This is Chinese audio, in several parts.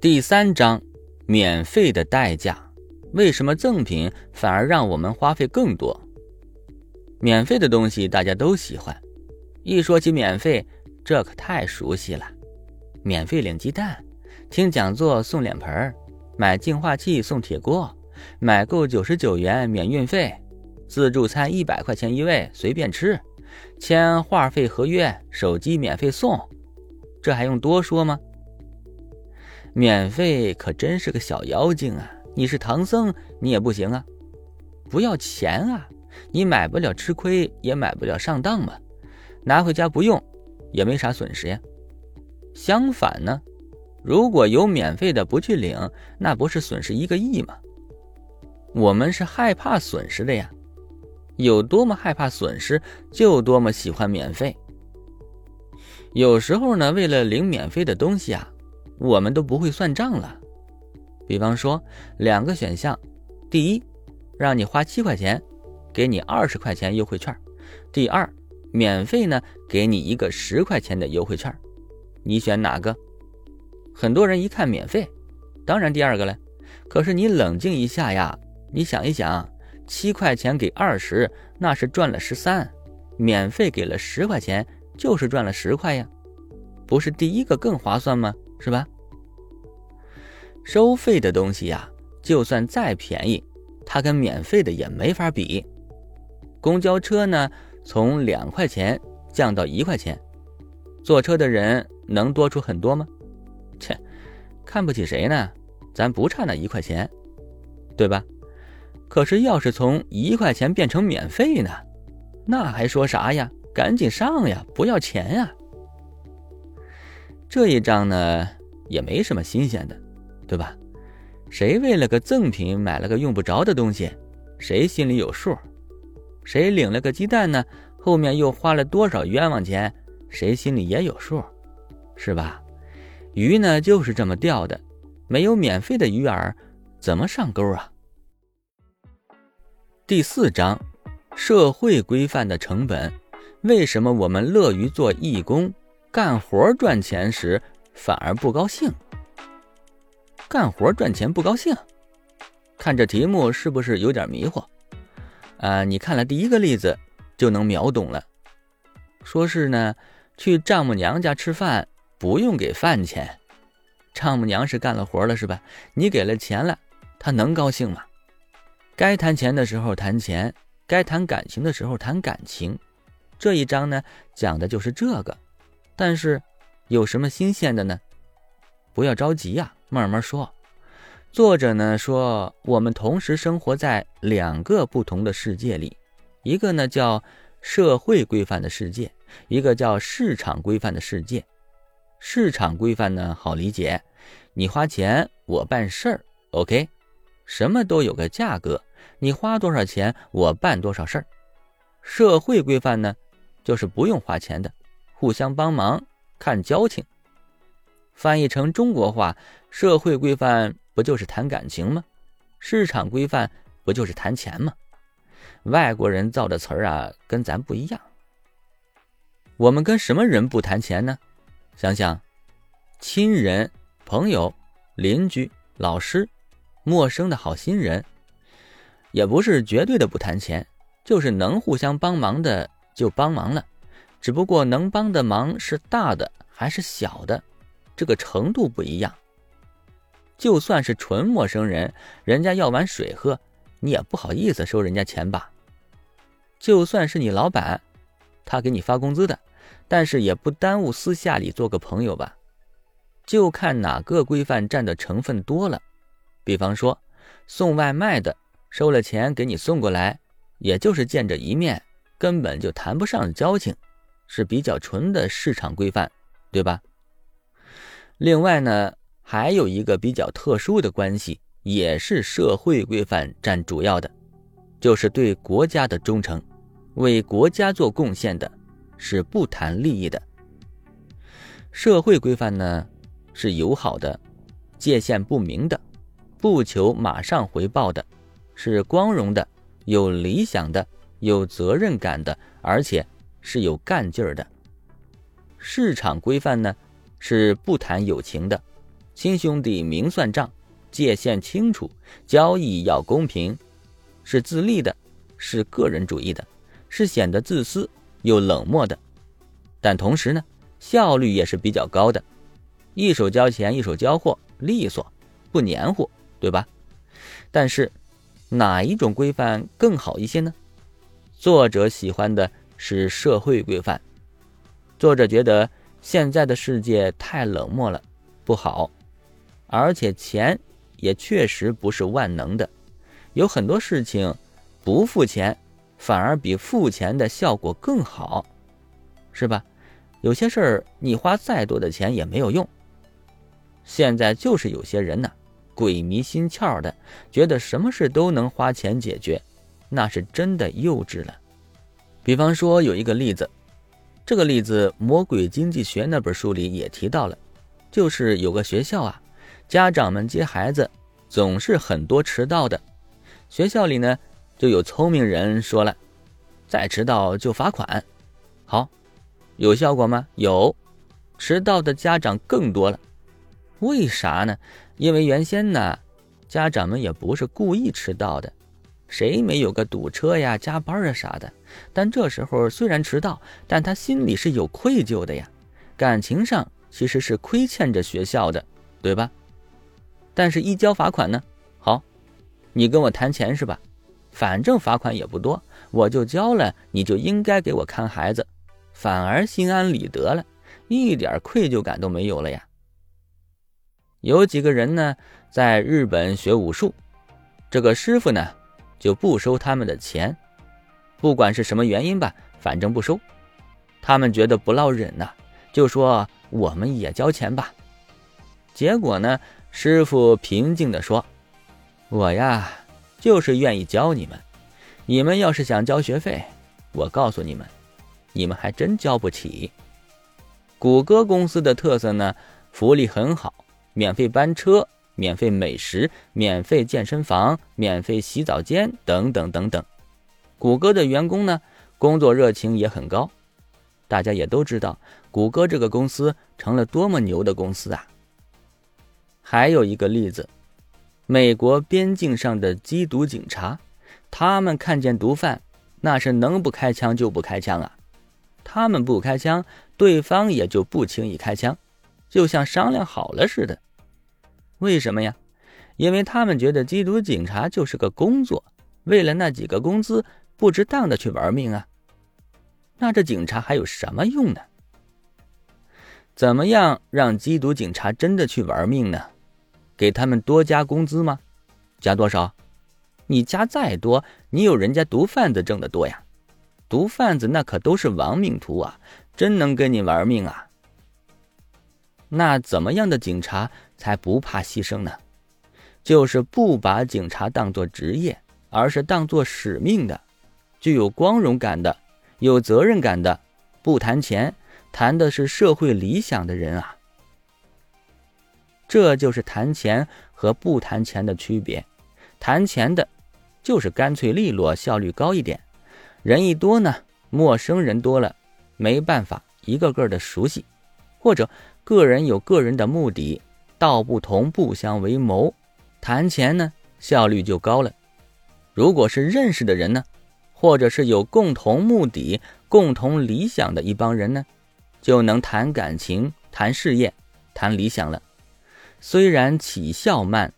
第三章，免费的代价。为什么赠品反而让我们花费更多？免费的东西大家都喜欢，一说起免费，这可太熟悉了。免费领鸡蛋，听讲座送脸盆买净化器送铁锅，买够九十九元免运费，自助餐一百块钱一位随便吃，签话费合约，手机免费送，这还用多说吗？免费可真是个小妖精啊！你是唐僧，你也不行啊！不要钱啊！你买不了吃亏，也买不了上当嘛。拿回家不用，也没啥损失呀。相反呢，如果有免费的不去领，那不是损失一个亿吗？我们是害怕损失的呀。有多么害怕损失，就多么喜欢免费。有时候呢，为了领免费的东西啊。我们都不会算账了，比方说两个选项，第一，让你花七块钱，给你二十块钱优惠券；第二，免费呢，给你一个十块钱的优惠券，你选哪个？很多人一看免费，当然第二个了。可是你冷静一下呀，你想一想，七块钱给二十，那是赚了十三；免费给了十块钱，就是赚了十块呀，不是第一个更划算吗？是吧？收费的东西呀，就算再便宜，它跟免费的也没法比。公交车呢，从两块钱降到一块钱，坐车的人能多出很多吗？切，看不起谁呢？咱不差那一块钱，对吧？可是要是从一块钱变成免费呢，那还说啥呀？赶紧上呀，不要钱呀！这一章呢，也没什么新鲜的，对吧？谁为了个赠品买了个用不着的东西，谁心里有数；谁领了个鸡蛋呢，后面又花了多少冤枉钱，谁心里也有数，是吧？鱼呢就是这么钓的，没有免费的鱼饵，怎么上钩啊？第四章，社会规范的成本，为什么我们乐于做义工？干活赚钱时反而不高兴，干活赚钱不高兴，看这题目是不是有点迷糊？啊，你看了第一个例子就能秒懂了。说是呢，去丈母娘家吃饭不用给饭钱，丈母娘是干了活了是吧？你给了钱了，她能高兴吗？该谈钱的时候谈钱，该谈感情的时候谈感情。这一章呢，讲的就是这个。但是，有什么新鲜的呢？不要着急呀，慢慢说。作者呢说，我们同时生活在两个不同的世界里，一个呢叫社会规范的世界，一个叫市场规范的世界。市场规范呢好理解，你花钱我办事儿，OK，什么都有个价格，你花多少钱我办多少事儿。社会规范呢，就是不用花钱的。互相帮忙，看交情。翻译成中国话，社会规范不就是谈感情吗？市场规范不就是谈钱吗？外国人造的词儿啊，跟咱不一样。我们跟什么人不谈钱呢？想想，亲人、朋友、邻居、老师、陌生的好心人，也不是绝对的不谈钱，就是能互相帮忙的就帮忙了。只不过能帮的忙是大的还是小的，这个程度不一样。就算是纯陌生人，人家要碗水喝，你也不好意思收人家钱吧？就算是你老板，他给你发工资的，但是也不耽误私下里做个朋友吧？就看哪个规范占的成分多了。比方说，送外卖的收了钱给你送过来，也就是见着一面，根本就谈不上交情。是比较纯的市场规范，对吧？另外呢，还有一个比较特殊的关系，也是社会规范占主要的，就是对国家的忠诚，为国家做贡献的，是不谈利益的。社会规范呢，是友好的，界限不明的，不求马上回报的，是光荣的，有理想的，有责任感的，而且。是有干劲儿的，市场规范呢，是不谈友情的，亲兄弟明算账，界限清楚，交易要公平，是自利的，是个人主义的，是显得自私又冷漠的。但同时呢，效率也是比较高的，一手交钱一手交货，利索，不黏糊，对吧？但是，哪一种规范更好一些呢？作者喜欢的是社会规范。作者觉得现在的世界太冷漠了，不好。而且钱也确实不是万能的，有很多事情不付钱反而比付钱的效果更好，是吧？有些事儿你花再多的钱也没有用。现在就是有些人呢，鬼迷心窍的，觉得什么事都能花钱解决，那是真的幼稚了。比方说有一个例子，这个例子《魔鬼经济学》那本书里也提到了，就是有个学校啊。家长们接孩子总是很多迟到的，学校里呢就有聪明人说了，再迟到就罚款。好，有效果吗？有，迟到的家长更多了。为啥呢？因为原先呢，家长们也不是故意迟到的，谁没有个堵车呀、加班啊啥的？但这时候虽然迟到，但他心里是有愧疚的呀，感情上其实是亏欠着学校的，对吧？但是，一交罚款呢？好，你跟我谈钱是吧？反正罚款也不多，我就交了，你就应该给我看孩子，反而心安理得了，一点愧疚感都没有了呀。有几个人呢，在日本学武术，这个师傅呢就不收他们的钱，不管是什么原因吧，反正不收。他们觉得不落忍呐，就说我们也交钱吧。结果呢？师傅平静地说：“我呀，就是愿意教你们。你们要是想交学费，我告诉你们，你们还真交不起。谷歌公司的特色呢，福利很好，免费班车、免费美食、免费健身房、免费洗澡间等等等等。谷歌的员工呢，工作热情也很高。大家也都知道，谷歌这个公司成了多么牛的公司啊！”还有一个例子，美国边境上的缉毒警察，他们看见毒贩，那是能不开枪就不开枪啊。他们不开枪，对方也就不轻易开枪，就像商量好了似的。为什么呀？因为他们觉得缉毒警察就是个工作，为了那几个工资，不值当的去玩命啊。那这警察还有什么用呢？怎么样让缉毒警察真的去玩命呢？给他们多加工资吗？加多少？你加再多，你有人家毒贩子挣得多呀！毒贩子那可都是亡命徒啊，真能跟你玩命啊！那怎么样的警察才不怕牺牲呢？就是不把警察当作职业，而是当作使命的，具有光荣感的，有责任感的，不谈钱，谈的是社会理想的人啊！这就是谈钱和不谈钱的区别。谈钱的，就是干脆利落，效率高一点。人一多呢，陌生人多了，没办法一个个的熟悉，或者个人有个人的目的，道不同不相为谋。谈钱呢，效率就高了。如果是认识的人呢，或者是有共同目的、共同理想的一帮人呢，就能谈感情、谈事业、谈理想了。虽然起效慢，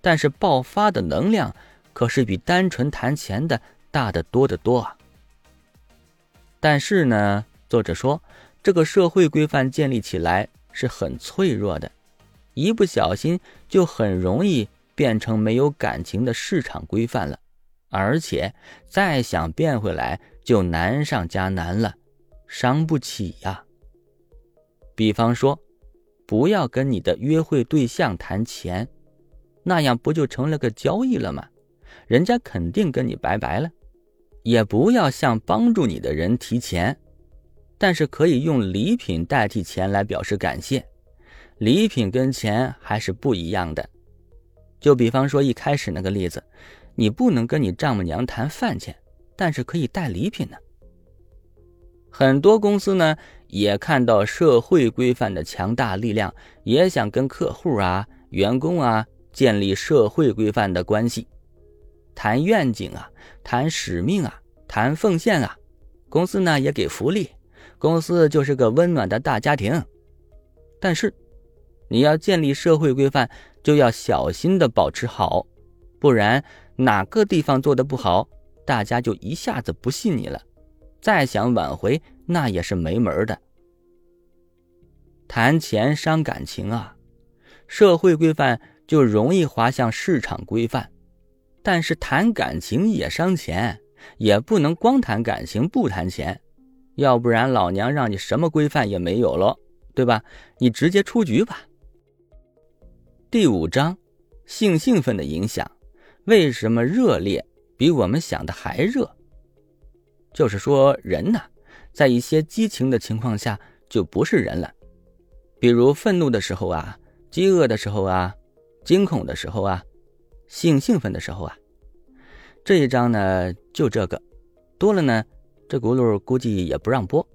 但是爆发的能量可是比单纯谈钱的大得多得多啊！但是呢，作者说，这个社会规范建立起来是很脆弱的，一不小心就很容易变成没有感情的市场规范了，而且再想变回来就难上加难了，伤不起呀。比方说。不要跟你的约会对象谈钱，那样不就成了个交易了吗？人家肯定跟你拜拜了。也不要向帮助你的人提钱，但是可以用礼品代替钱来表示感谢。礼品跟钱还是不一样的。就比方说一开始那个例子，你不能跟你丈母娘谈饭钱，但是可以带礼品呢。很多公司呢也看到社会规范的强大力量，也想跟客户啊、员工啊建立社会规范的关系，谈愿景啊，谈使命啊，谈奉献啊。公司呢也给福利，公司就是个温暖的大家庭。但是，你要建立社会规范，就要小心的保持好，不然哪个地方做的不好，大家就一下子不信你了。再想挽回，那也是没门的。谈钱伤感情啊，社会规范就容易滑向市场规范，但是谈感情也伤钱，也不能光谈感情不谈钱，要不然老娘让你什么规范也没有了，对吧？你直接出局吧。第五章，性兴奋的影响，为什么热烈比我们想的还热？就是说，人呢，在一些激情的情况下就不是人了，比如愤怒的时候啊，饥饿的时候啊，惊恐的时候啊，性兴奋的时候啊。这一章呢，就这个，多了呢，这轱辘估计也不让播。